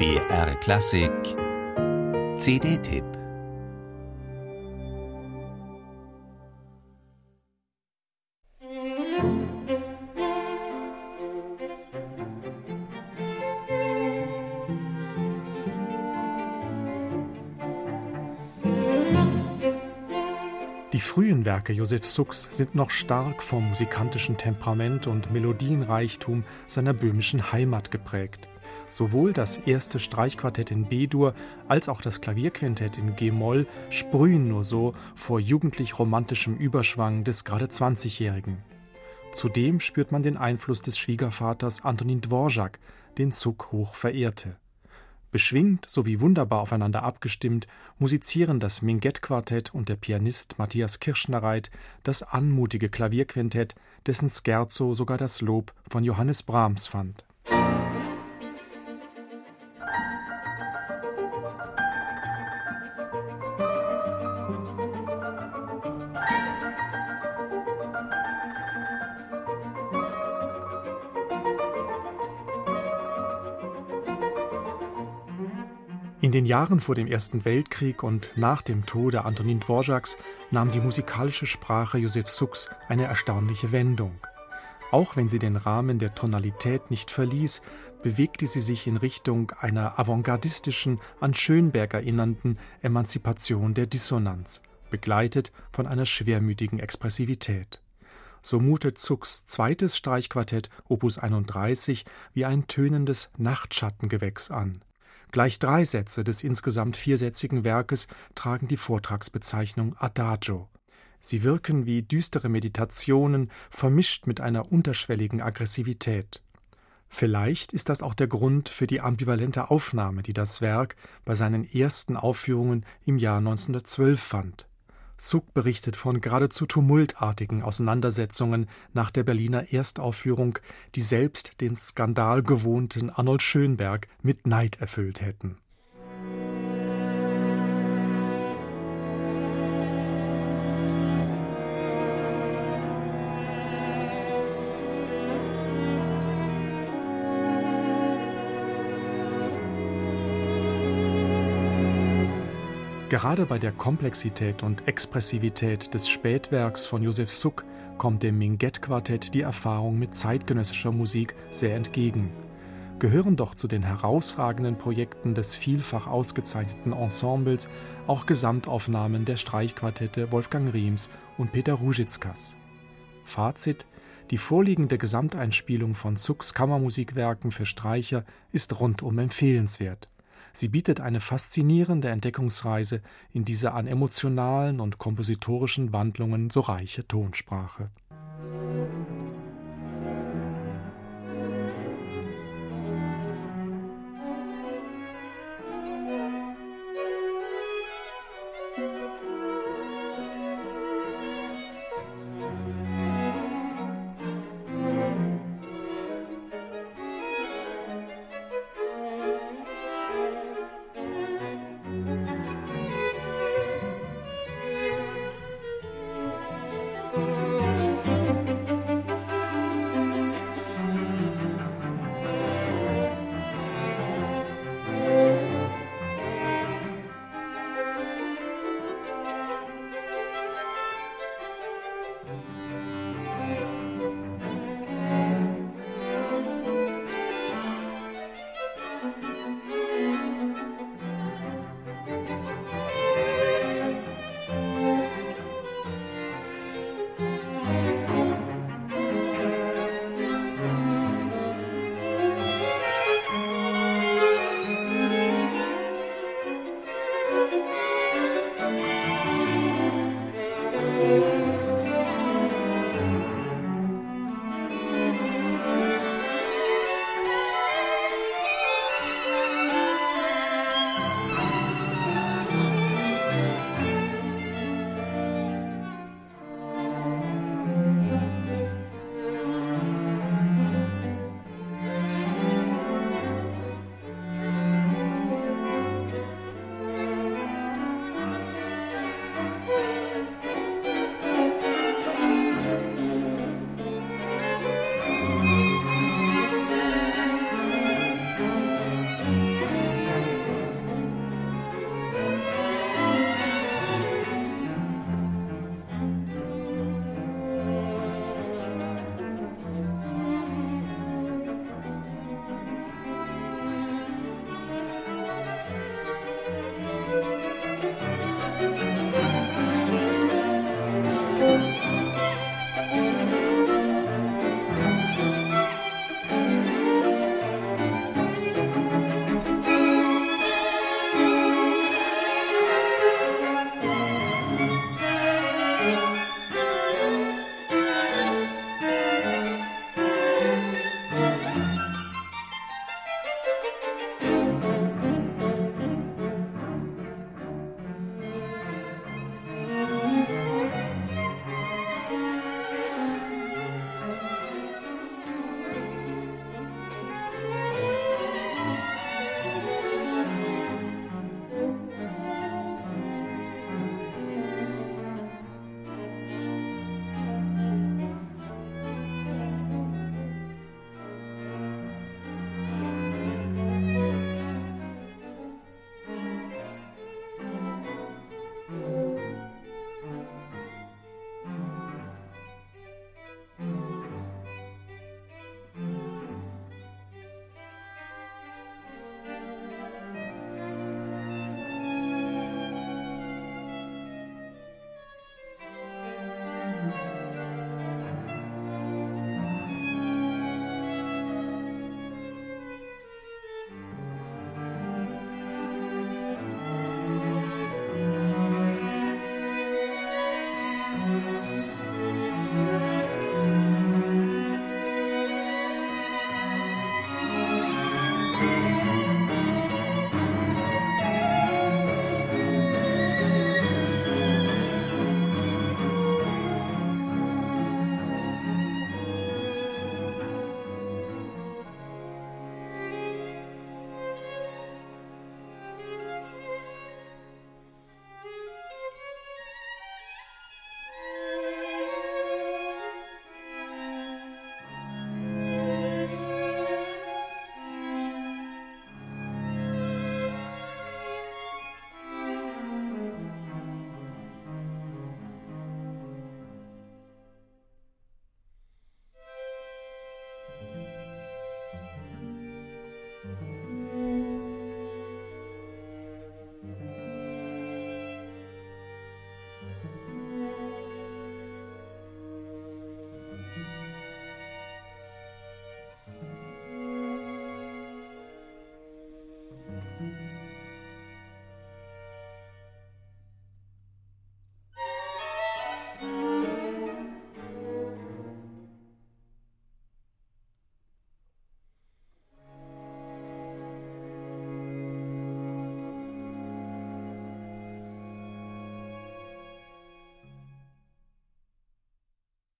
BR Klassik CD-Tipp Die frühen Werke Josef Sux sind noch stark vom musikantischen Temperament und Melodienreichtum seiner böhmischen Heimat geprägt. Sowohl das erste Streichquartett in B-Dur als auch das Klavierquintett in G-Moll sprühen nur so vor jugendlich romantischem Überschwang des gerade 20-Jährigen. Zudem spürt man den Einfluss des Schwiegervaters Antonin Dvorak, den Zuck hoch verehrte. Beschwingt sowie wunderbar aufeinander abgestimmt musizieren das Minguett-Quartett und der Pianist Matthias Kirschnereit das anmutige Klavierquintett, dessen Scherzo sogar das Lob von Johannes Brahms fand In den Jahren vor dem Ersten Weltkrieg und nach dem Tode Antonin Dvoraks nahm die musikalische Sprache Josef Sux eine erstaunliche Wendung. Auch wenn sie den Rahmen der Tonalität nicht verließ, bewegte sie sich in Richtung einer avantgardistischen, an Schönberg erinnernden Emanzipation der Dissonanz, begleitet von einer schwermütigen Expressivität. So mutet Zucks zweites Streichquartett Opus 31 wie ein tönendes Nachtschattengewächs an. Gleich drei Sätze des insgesamt viersätzigen Werkes tragen die Vortragsbezeichnung Adagio. Sie wirken wie düstere Meditationen, vermischt mit einer unterschwelligen Aggressivität. Vielleicht ist das auch der Grund für die ambivalente Aufnahme, die das Werk bei seinen ersten Aufführungen im Jahr 1912 fand. Zuck berichtet von geradezu tumultartigen Auseinandersetzungen nach der Berliner Erstaufführung, die selbst den skandalgewohnten Arnold Schönberg mit Neid erfüllt hätten Gerade bei der Komplexität und Expressivität des Spätwerks von Josef Suck kommt dem Minguett-Quartett die Erfahrung mit zeitgenössischer Musik sehr entgegen. Gehören doch zu den herausragenden Projekten des vielfach ausgezeichneten Ensembles auch Gesamtaufnahmen der Streichquartette Wolfgang Riems und Peter Ruzickas. Fazit: Die vorliegende Gesamteinspielung von Zucks Kammermusikwerken für Streicher ist rundum empfehlenswert. Sie bietet eine faszinierende Entdeckungsreise in dieser an emotionalen und kompositorischen Wandlungen so reiche Tonsprache